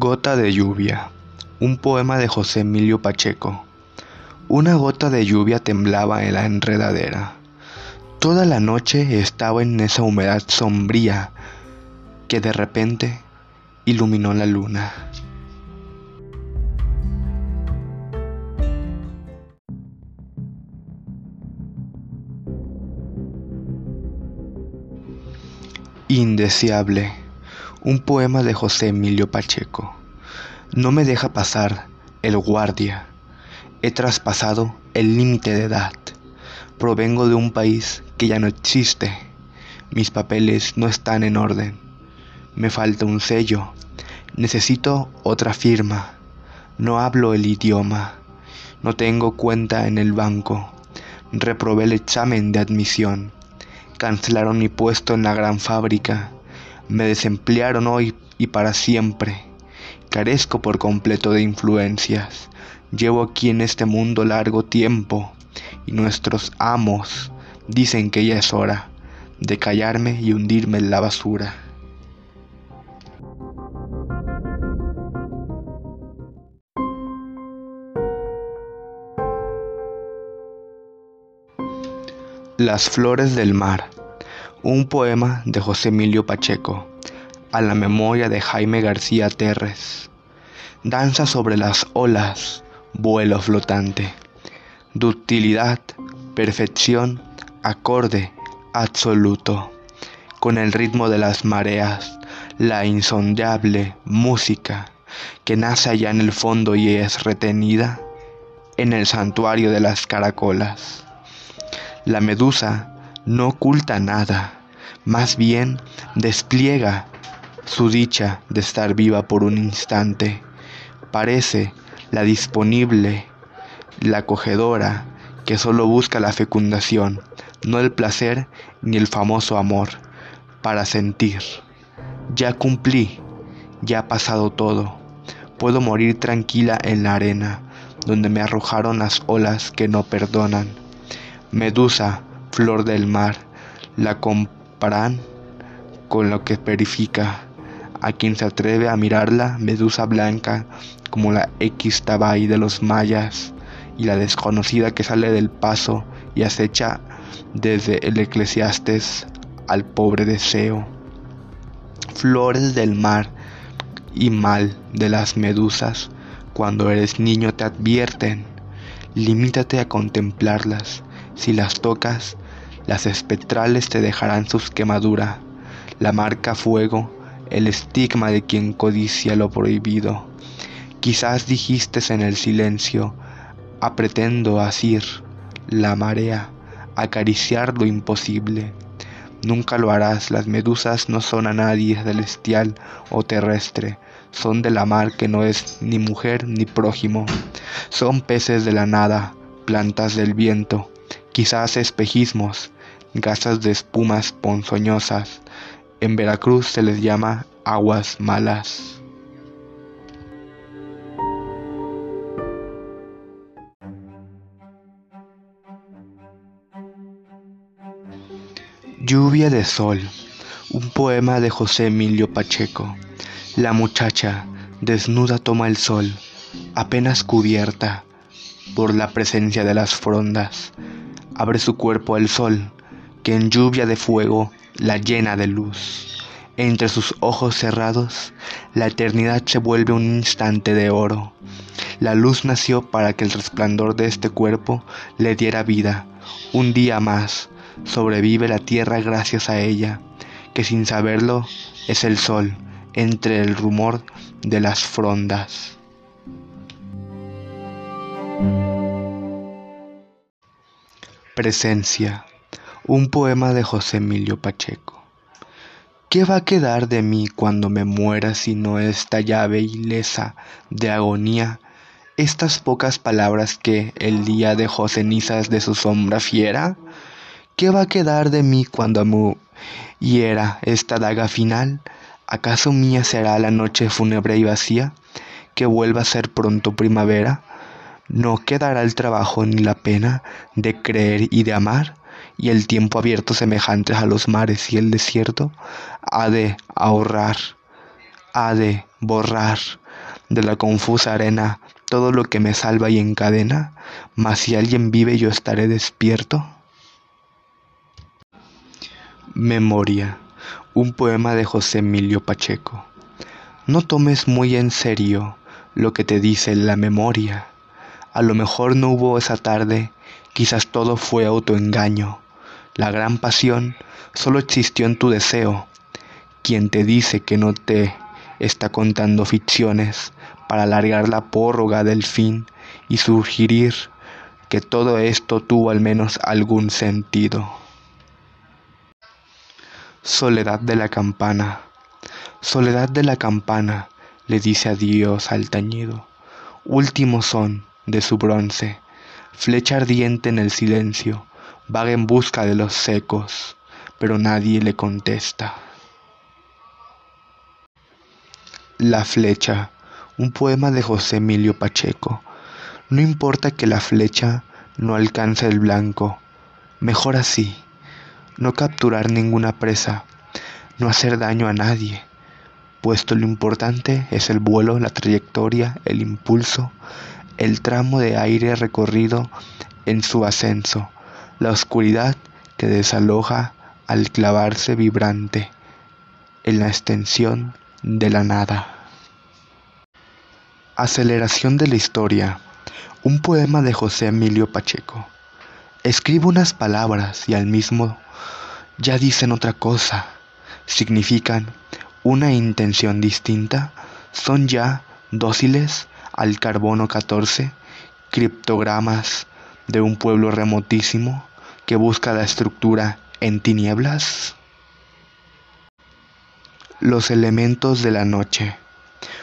Gota de lluvia. Un poema de José Emilio Pacheco. Una gota de lluvia temblaba en la enredadera. Toda la noche estaba en esa humedad sombría que de repente iluminó la luna. Indeseable. Un poema de José Emilio Pacheco. No me deja pasar el guardia. He traspasado el límite de edad. Provengo de un país que ya no existe. Mis papeles no están en orden. Me falta un sello. Necesito otra firma. No hablo el idioma. No tengo cuenta en el banco. Reprobé el examen de admisión. Cancelaron mi puesto en la gran fábrica. Me desemplearon hoy y para siempre. Carezco por completo de influencias. Llevo aquí en este mundo largo tiempo y nuestros amos dicen que ya es hora de callarme y hundirme en la basura. Las flores del mar. Un poema de José Emilio Pacheco a la memoria de Jaime García Terres. Danza sobre las olas, vuelo flotante. Ductilidad, perfección, acorde absoluto. Con el ritmo de las mareas, la insondable música que nace allá en el fondo y es retenida en el santuario de las caracolas. La medusa no oculta nada, más bien despliega su dicha de estar viva por un instante. Parece la disponible, la acogedora, que solo busca la fecundación, no el placer ni el famoso amor, para sentir. Ya cumplí, ya ha pasado todo. Puedo morir tranquila en la arena, donde me arrojaron las olas que no perdonan. Medusa, flor del mar, la comparan con lo que verifica a quien se atreve a mirarla, medusa blanca como la X Tabay de los mayas y la desconocida que sale del paso y acecha desde el eclesiastes al pobre deseo. Flores del mar y mal de las medusas, cuando eres niño te advierten, limítate a contemplarlas, si las tocas, las espectrales te dejarán sus quemaduras, la marca fuego el estigma de quien codicia lo prohibido. Quizás dijiste en el silencio, apretendo asir la marea, acariciar lo imposible. Nunca lo harás, las medusas no son a nadie celestial o terrestre, son de la mar que no es ni mujer ni prójimo, son peces de la nada, plantas del viento, quizás espejismos, gasas de espumas ponzoñosas, en Veracruz se les llama aguas malas. Lluvia de Sol, un poema de José Emilio Pacheco. La muchacha, desnuda, toma el sol, apenas cubierta por la presencia de las frondas. Abre su cuerpo al sol, que en lluvia de fuego la llena de luz. Entre sus ojos cerrados, la eternidad se vuelve un instante de oro. La luz nació para que el resplandor de este cuerpo le diera vida. Un día más sobrevive la tierra gracias a ella, que sin saberlo es el sol entre el rumor de las frondas. Presencia un poema de José Emilio Pacheco. ¿Qué va a quedar de mí cuando me muera si no esta llave ilesa de agonía? Estas pocas palabras que el día dejó cenizas de su sombra fiera. ¿Qué va a quedar de mí cuando me hiera esta daga final? ¿Acaso mía será la noche fúnebre y vacía? Que vuelva a ser pronto primavera. ¿No quedará el trabajo ni la pena de creer y de amar? y el tiempo abierto semejantes a los mares y el desierto, ha de ahorrar, ha de borrar de la confusa arena todo lo que me salva y encadena, mas si alguien vive yo estaré despierto. Memoria, un poema de José Emilio Pacheco. No tomes muy en serio lo que te dice la memoria. A lo mejor no hubo esa tarde, quizás todo fue autoengaño. La gran pasión solo existió en tu deseo. Quien te dice que no te está contando ficciones para alargar la prórroga del fin y sugerir que todo esto tuvo al menos algún sentido. Soledad de la campana. Soledad de la campana, le dice adiós al tañido. Último son de su bronce, flecha ardiente en el silencio, vaga en busca de los secos, pero nadie le contesta. La flecha, un poema de José Emilio Pacheco. No importa que la flecha no alcance el blanco, mejor así, no capturar ninguna presa, no hacer daño a nadie, puesto lo importante es el vuelo, la trayectoria, el impulso, el tramo de aire recorrido en su ascenso, la oscuridad que desaloja al clavarse vibrante en la extensión de la nada. Aceleración de la historia. Un poema de José Emilio Pacheco. Escribo unas palabras y al mismo ya dicen otra cosa. Significan una intención distinta. Son ya dóciles al carbono 14, criptogramas de un pueblo remotísimo que busca la estructura en tinieblas. Los elementos de la noche.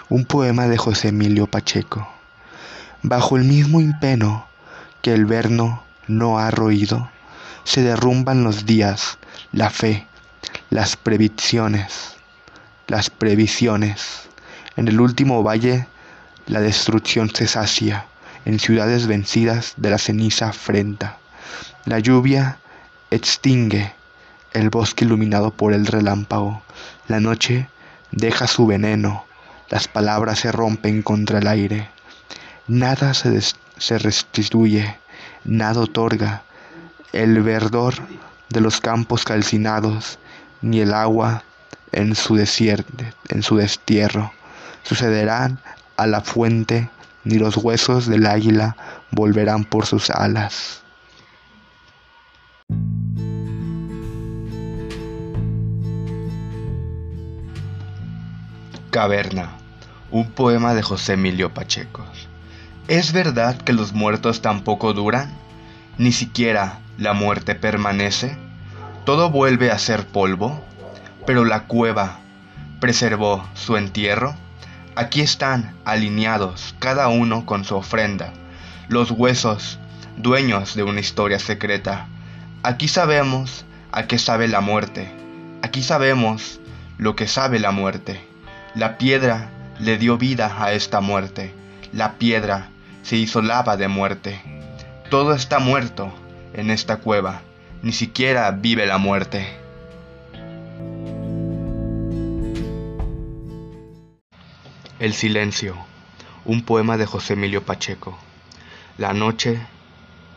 Un poema de José Emilio Pacheco. Bajo el mismo impeno que el verno no ha roído, se derrumban los días, la fe, las previsiones, las previsiones. En el último valle la destrucción se sacia, en ciudades vencidas de la ceniza afrenta. La lluvia extingue el bosque iluminado por el relámpago. La noche deja su veneno, las palabras se rompen contra el aire. Nada se, se restituye, nada otorga el verdor de los campos calcinados, ni el agua en su, en su destierro. Sucederán a la fuente, ni los huesos del águila volverán por sus alas. Caverna, un poema de José Emilio Pacheco. ¿Es verdad que los muertos tampoco duran? Ni siquiera la muerte permanece. Todo vuelve a ser polvo, pero la cueva preservó su entierro. Aquí están alineados, cada uno con su ofrenda, los huesos, dueños de una historia secreta. Aquí sabemos a qué sabe la muerte. Aquí sabemos lo que sabe la muerte. La piedra le dio vida a esta muerte. La piedra se hizo lava de muerte. Todo está muerto en esta cueva. Ni siquiera vive la muerte. El silencio. Un poema de José Emilio Pacheco. La noche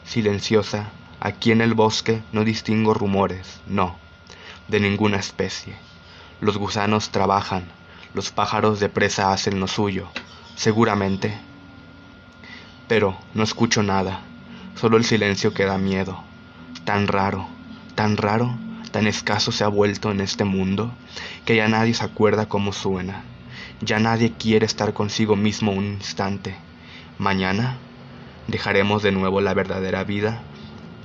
silenciosa. Aquí en el bosque no distingo rumores, no, de ninguna especie. Los gusanos trabajan, los pájaros de presa hacen lo suyo, seguramente. Pero no escucho nada, solo el silencio que da miedo. Tan raro, tan raro, tan escaso se ha vuelto en este mundo, que ya nadie se acuerda cómo suena. Ya nadie quiere estar consigo mismo un instante. Mañana dejaremos de nuevo la verdadera vida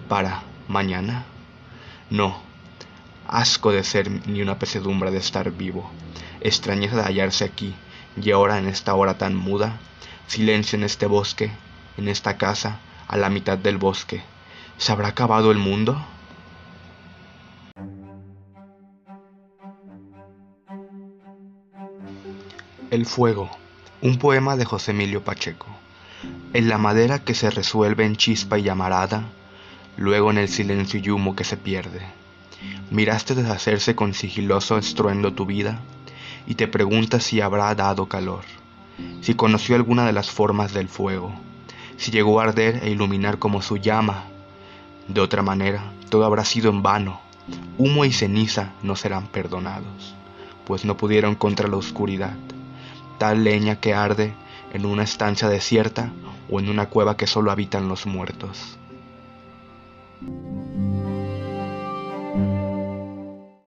para mañana. No, asco de ser ni una pesadumbre de estar vivo extrañeza de hallarse aquí y ahora en esta hora tan muda, silencio en este bosque, en esta casa, a la mitad del bosque. ¿Se habrá acabado el mundo? El fuego, un poema de José Emilio Pacheco. En la madera que se resuelve en chispa y llamarada, luego en el silencio y humo que se pierde. Miraste deshacerse con sigiloso estruendo tu vida y te preguntas si habrá dado calor, si conoció alguna de las formas del fuego, si llegó a arder e iluminar como su llama. De otra manera, todo habrá sido en vano, humo y ceniza no serán perdonados, pues no pudieron contra la oscuridad tal leña que arde en una estancia desierta o en una cueva que solo habitan los muertos.